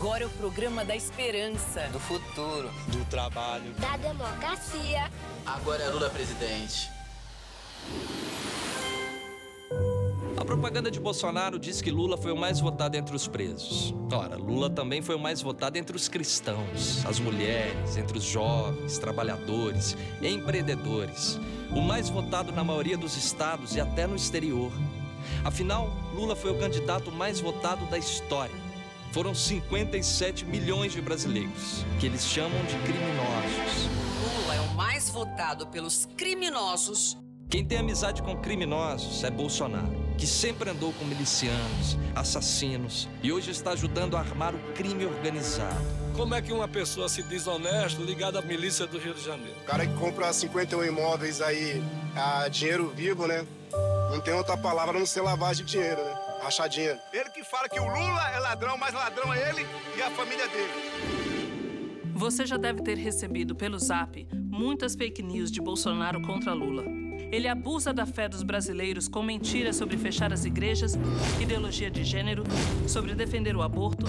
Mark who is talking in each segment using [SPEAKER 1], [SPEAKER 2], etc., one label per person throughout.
[SPEAKER 1] Agora é o programa da esperança,
[SPEAKER 2] do futuro,
[SPEAKER 3] do trabalho,
[SPEAKER 4] da democracia.
[SPEAKER 2] Agora é Lula presidente.
[SPEAKER 5] A propaganda de Bolsonaro diz que Lula foi o mais votado entre os presos. Ora, Lula também foi o mais votado entre os cristãos, as mulheres, entre os jovens, trabalhadores, empreendedores. O mais votado na maioria dos estados e até no exterior. Afinal, Lula foi o candidato mais votado da história. Foram 57 milhões de brasileiros, que eles chamam de criminosos.
[SPEAKER 6] Lula é o mais votado pelos criminosos
[SPEAKER 5] quem tem amizade com criminosos é Bolsonaro, que sempre andou com milicianos, assassinos e hoje está ajudando a armar o crime organizado.
[SPEAKER 7] Como é que uma pessoa se diz honesto ligada à milícia do Rio de Janeiro?
[SPEAKER 8] O cara que compra 51 imóveis aí a dinheiro vivo, né? Não tem outra palavra a não ser lavagem de dinheiro, né? Rachadinha.
[SPEAKER 9] Ele que fala que o Lula é ladrão, mas ladrão é ele e a família dele.
[SPEAKER 10] Você já deve ter recebido pelo zap muitas fake news de Bolsonaro contra Lula. Ele abusa da fé dos brasileiros com mentiras sobre fechar as igrejas, ideologia de gênero, sobre defender o aborto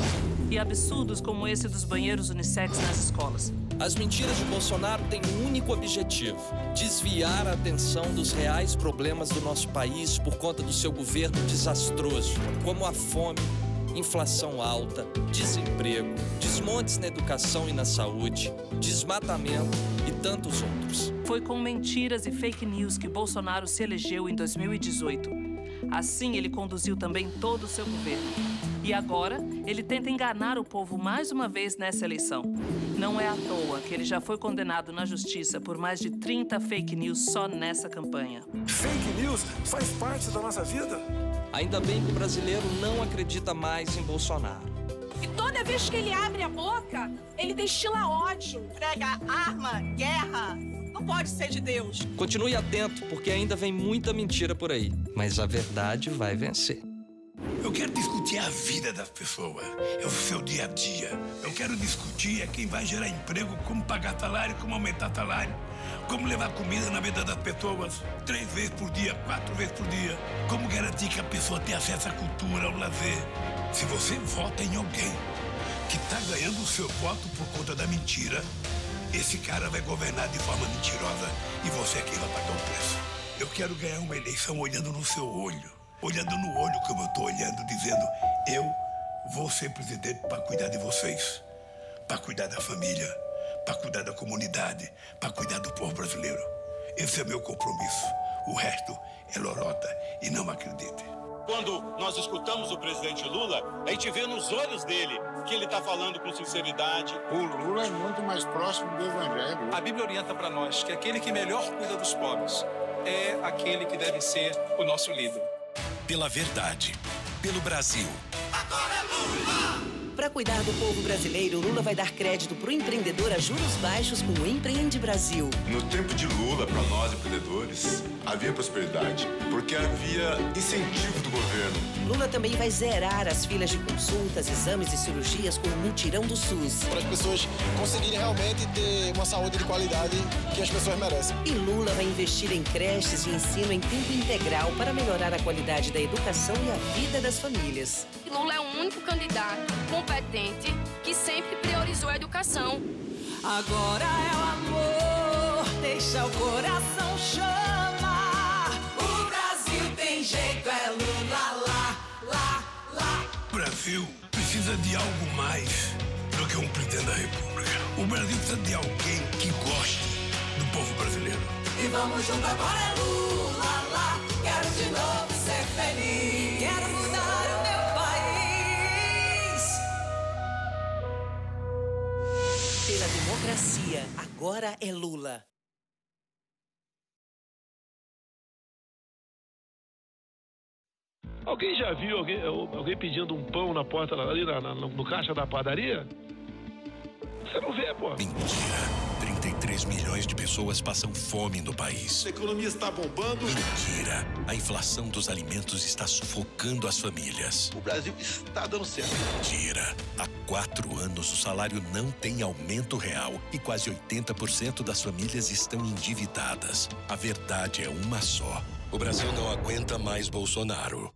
[SPEAKER 10] e absurdos como esse dos banheiros unissex nas escolas.
[SPEAKER 5] As mentiras de Bolsonaro têm um único objetivo: desviar a atenção dos reais problemas do nosso país por conta do seu governo desastroso, como a fome, inflação alta, desemprego, desmontes na educação e na saúde, desmatamento e tantos outros.
[SPEAKER 10] Foi com mentiras e fake news que Bolsonaro se elegeu em 2018. Assim, ele conduziu também todo o seu governo. E agora, ele tenta enganar o povo mais uma vez nessa eleição. Não é à toa que ele já foi condenado na justiça por mais de 30 fake news só nessa campanha.
[SPEAKER 7] Fake news faz parte da nossa vida?
[SPEAKER 5] Ainda bem que o brasileiro não acredita mais em Bolsonaro.
[SPEAKER 11] E toda vez que ele abre a boca, ele destila ódio, prega arma, guerra. Não pode ser de Deus.
[SPEAKER 5] Continue atento, porque ainda vem muita mentira por aí. Mas a verdade vai vencer.
[SPEAKER 12] Eu quero discutir a vida das pessoas, é o seu dia a dia. Eu quero discutir é quem vai gerar emprego, como pagar salário, como aumentar salário, como levar comida na mesa das pessoas três vezes por dia, quatro vezes por dia, como garantir que a pessoa tenha acesso à cultura, ao lazer. Se você vota em alguém que está ganhando o seu voto por conta da mentira, esse cara vai governar de forma mentirosa e você é quem vai pagar o preço. Eu quero ganhar uma eleição olhando no seu olho olhando no olho como eu estou olhando, dizendo: eu vou ser presidente para cuidar de vocês, para cuidar da família, para cuidar da comunidade, para cuidar do povo brasileiro. Esse é meu compromisso. O resto é lorota e não acredite.
[SPEAKER 13] Quando nós escutamos o presidente Lula, a gente vê nos olhos dele que ele está falando com sinceridade.
[SPEAKER 14] O Lula é muito mais próximo do Evangelho.
[SPEAKER 15] A Bíblia orienta para nós que aquele que melhor cuida dos pobres é aquele que deve ser o nosso líder
[SPEAKER 16] pela verdade, pelo Brasil.
[SPEAKER 17] Agora é Lula!
[SPEAKER 18] Para cuidar do povo brasileiro, Lula vai dar crédito para o empreendedor a juros baixos com o Empreende Brasil.
[SPEAKER 19] No tempo de Lula, para nós empreendedores, havia prosperidade, porque havia incentivo do governo.
[SPEAKER 18] Lula também vai zerar as filas de consultas, exames e cirurgias com o mutirão do SUS.
[SPEAKER 20] Para as pessoas conseguirem realmente ter uma saúde de qualidade que as pessoas merecem.
[SPEAKER 18] E Lula vai investir em creches e ensino em tempo integral para melhorar a qualidade da educação e a vida das famílias.
[SPEAKER 21] Lula é o único candidato competente que sempre priorizou a educação.
[SPEAKER 22] Agora é o amor, deixa o coração chamar. O Brasil
[SPEAKER 12] precisa de algo mais do que um presidente da República. O Brasil precisa de alguém que goste do povo brasileiro.
[SPEAKER 22] E vamos junto agora é Lula lá. Quero de novo ser feliz. Quero mudar o meu
[SPEAKER 18] Pela democracia, agora é Lula.
[SPEAKER 7] Alguém já viu alguém, alguém pedindo um pão na porta ali na, na, no caixa da padaria? Você não vê, pô.
[SPEAKER 16] Mentira. 33 milhões de pessoas passam fome no país.
[SPEAKER 9] A economia está bombando.
[SPEAKER 16] Mentira. A inflação dos alimentos está sufocando as famílias.
[SPEAKER 9] O Brasil está dando certo.
[SPEAKER 16] Mentira. Há quatro anos o salário não tem aumento real e quase 80% das famílias estão endividadas. A verdade é uma só. O Brasil não aguenta mais Bolsonaro.